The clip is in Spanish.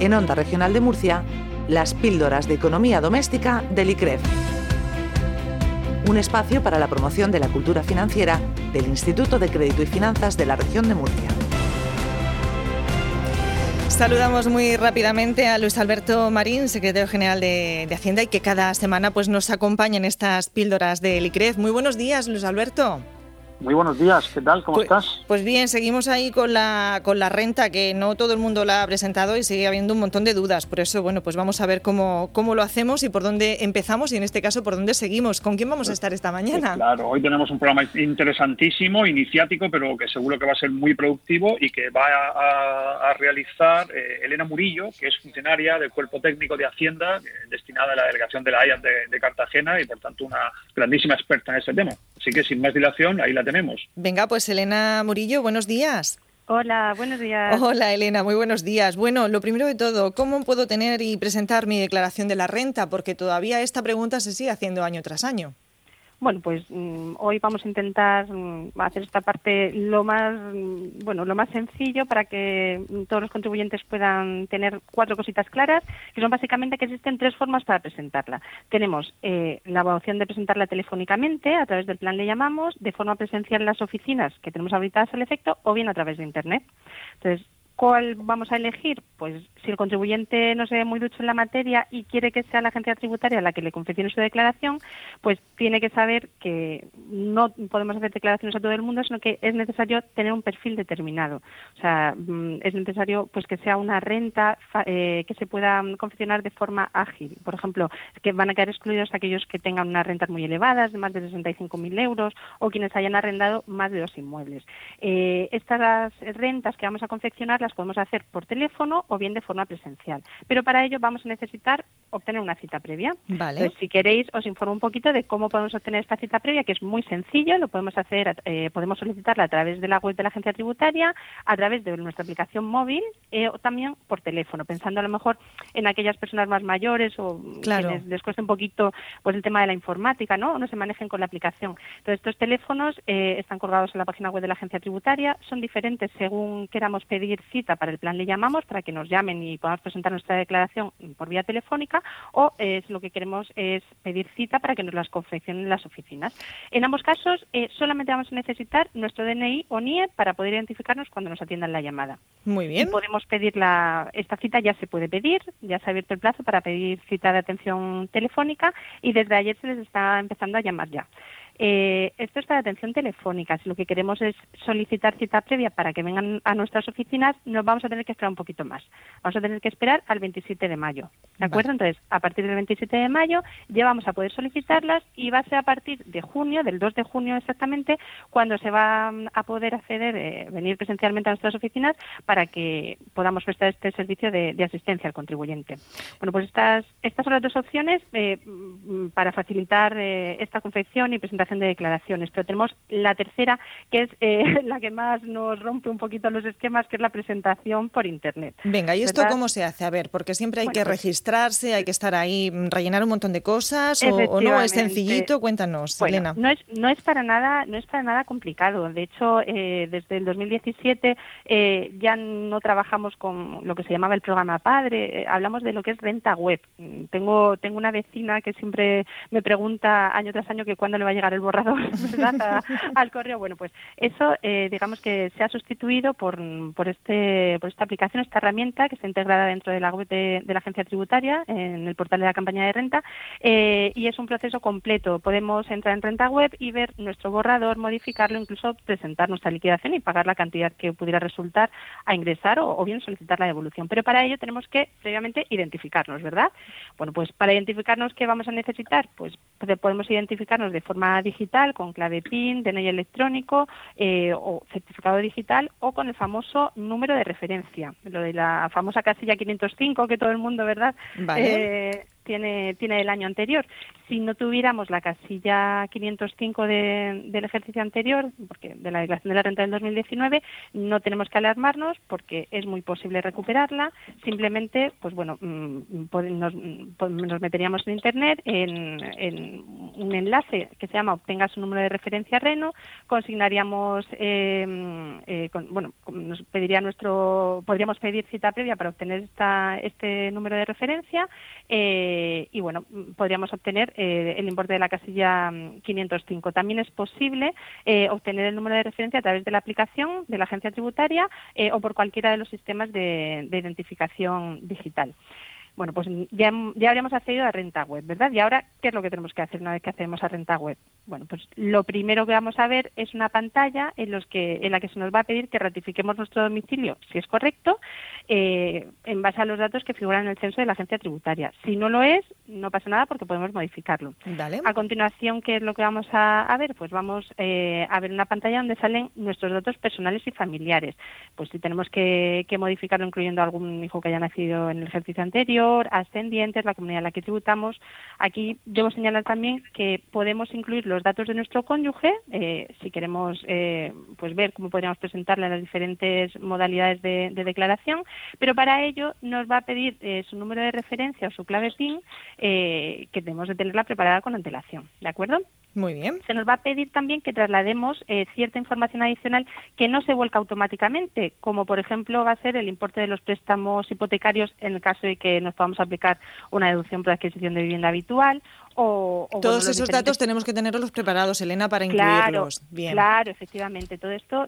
en Onda Regional de Murcia, las píldoras de economía doméstica del ICREF. Un espacio para la promoción de la cultura financiera del Instituto de Crédito y Finanzas de la región de Murcia. Saludamos muy rápidamente a Luis Alberto Marín, secretario general de, Hacienda, y que cada semana pues, nos acompaña en estas píldoras del ICREF. Muy buenos días, Luis Alberto. Muy buenos días, ¿qué tal? ¿Cómo pues, estás? Pues bien, seguimos ahí con la, con la renta, que no todo el mundo la ha presentado y sigue habiendo un montón de dudas. Por eso, bueno, pues vamos a ver cómo, cómo lo hacemos y por dónde empezamos y en este caso por dónde seguimos. ¿Con quién vamos a estar esta mañana? claro, hoy tenemos un programa interesantísimo, iniciático, pero que seguro que va a ser muy productivo y que va a, realizar eh, Elena Murillo, que es funcionaria del Cuerpo Técnico de Hacienda, eh, destinada a la delegación de la AIA de, Cartagena y por tanto una grandísima experta en este tema. Así que sin más dilación, ahí la tenemos. Venga, pues Elena Murillo, buenos días. Hola, buenos días. Hola Elena, muy buenos días. Bueno, lo primero de todo, ¿cómo puedo tener y presentar mi declaración de la renta? Porque todavía esta pregunta se sigue haciendo año tras año. Bueno, pues mm, hoy vamos a intentar mm, hacer esta parte lo más, mm, bueno, lo más sencillo para que todos los contribuyentes puedan tener cuatro cositas claras, que son básicamente que existen tres formas para presentarla. Tenemos eh, la opción de presentarla telefónicamente, a través del plan le llamamos, de forma presencial en las oficinas que tenemos habilitadas al efecto, o bien a través de Internet. Entonces, ¿Cuál vamos a elegir? Pues si el contribuyente no se ve muy ducho en la materia y quiere que sea la agencia tributaria la que le confeccione su declaración, pues tiene que saber que no podemos hacer declaraciones a todo el mundo, sino que es necesario tener un perfil determinado. O sea, mm, es necesario pues que sea una renta eh, que se pueda confeccionar de forma ágil. Por ejemplo, que van a quedar excluidos aquellos que tengan unas rentas muy elevadas, de más de 65.000 euros, o quienes hayan arrendado más de dos inmuebles. Eh, estas rentas que vamos a confeccionar podemos hacer por teléfono o bien de forma presencial. Pero para ello vamos a necesitar obtener una cita previa. Vale. si queréis, os informo un poquito de cómo podemos obtener esta cita previa, que es muy sencillo. Lo podemos hacer, eh, podemos solicitarla a través de la web de la agencia tributaria, a través de nuestra aplicación móvil eh, o también por teléfono, pensando a lo mejor en aquellas personas más mayores o quienes les cuesta un poquito pues el tema de la informática, ¿no? O no se manejen con la aplicación. Entonces, estos teléfonos eh, están colgados en la página web de la agencia tributaria, son diferentes según queramos pedir cita para el plan le llamamos para que nos llamen y podamos presentar nuestra declaración por vía telefónica o eh, lo que queremos es pedir cita para que nos las confeccionen las oficinas. En ambos casos eh, solamente vamos a necesitar nuestro DNI o NIE para poder identificarnos cuando nos atiendan la llamada. Muy bien. podemos pedir la, esta cita, ya se puede pedir, ya se ha abierto el plazo para pedir cita de atención telefónica y desde ayer se les está empezando a llamar ya. Eh, esto es para atención telefónica. Si lo que queremos es solicitar cita previa para que vengan a nuestras oficinas, nos vamos a tener que esperar un poquito más. Vamos a tener que esperar al 27 de mayo. ¿De acuerdo? Entonces, a partir del 27 de mayo ya vamos a poder solicitarlas y va a ser a partir de junio, del 2 de junio exactamente, cuando se va mm, a poder acceder, eh, venir presencialmente a nuestras oficinas para que podamos prestar este servicio de, asistencia al contribuyente. Bueno, pues estas, estas son las dos opciones eh, mm, para facilitar esta confección y presentación de declaraciones. Pero tenemos la tercera, que es eh, la que más nos rompe un poquito los esquemas, que es la presentación por Internet. Venga, ¿y esto cómo se hace? A ver, porque siempre hay que pues registrarse, hay que estar ahí, mm, rellenar un montón de cosas, o, no, es sencillito. Cuéntanos, Elena. No es, no es para nada, no es para nada complicado. De hecho, eh, desde el 2017 eh, ya no trabajamos con lo que se llamaba el programa Padre. hablamos de lo que es renta web. Mm, tengo, tengo una vecina que siempre me pregunta año tras año que cuándo le va a llegar el borrador al correo. Bueno, pues eso, eh, digamos que se ha sustituido por, por, este, por esta aplicación, esta herramienta que está integrada dentro de la web de, la agencia tributaria, en el portal de la campaña de renta, eh, y es un proceso completo. Podemos entrar en renta web y ver nuestro borrador, modificarlo, incluso presentar nuestra liquidación y pagar la cantidad que pudiera resultar a ingresar o, o bien solicitar la devolución. Pero para ello tenemos que previamente identificarnos, ¿verdad? Bueno, pues para identificarnos, ¿qué vamos a necesitar? Pues podemos identificarnos de forma digital con clave PIN, DNI electrónico eh, o certificado digital o con el famoso número de referencia, lo de la famosa casilla 505 que todo el mundo, ¿verdad? Vale. Eh, tiene, tiene el año anterior. Si no tuviéramos la casilla 505 del ejercicio anterior, porque de la declaración de la renta del 2019, no tenemos que alarmarnos porque es muy posible recuperarla. Simplemente, pues bueno, mm, nos, nos meteríamos en Internet en, un enlace que se llama Obtenga su número de referencia Reno, consignaríamos, eh, eh, bueno, nos pediría nuestro, podríamos pedir cita previa para obtener esta, este número de referencia eh, y bueno, podríamos obtener el importe de la casilla 505. Mm, También es posible obtener el número de referencia a través de la aplicación de la agencia tributaria o por cualquiera de los sistemas de identificación digital. Bueno, pues ya, ya habríamos accedido a renta web, ¿verdad? Y ahora, ¿qué es lo que tenemos que hacer una vez que accedemos a renta web? Bueno, pues lo primero que vamos a ver es una pantalla en, los que, en la que se nos va a pedir que ratifiquemos nuestro domicilio, si es correcto, eh, en base a los datos que figuran en el censo de la agencia tributaria. Si no lo es, no pasa nada porque podemos modificarlo. A continuación, ¿qué es lo que vamos a, ver? Pues vamos eh, a ver una pantalla donde salen nuestros datos personales y familiares. Pues si tenemos que, que modificarlo incluyendo algún hijo que haya nacido en el ejercicio anterior, ascendientes, la comunidad en la que tributamos. Aquí debo señalar también que podemos incluir los datos de nuestro cónyuge, eh, si queremos eh, pues ver cómo podríamos presentarle las diferentes modalidades de, declaración, pero para ello nos va a pedir eh, su número de referencia o su clave PIN, que tenemos de tenerla preparada con antelación. ¿De acuerdo? Muy bien. Se nos va a pedir también que traslademos eh, cierta información adicional que no se vuelca automáticamente, como por ejemplo va a ser el importe de los préstamos hipotecarios en el caso de que nos podamos aplicar una deducción por adquisición de vivienda habitual o, Todos esos datos tenemos que tenerlos preparados, Elena, para incluirlos. Claro, Bien. claro, efectivamente. Todo esto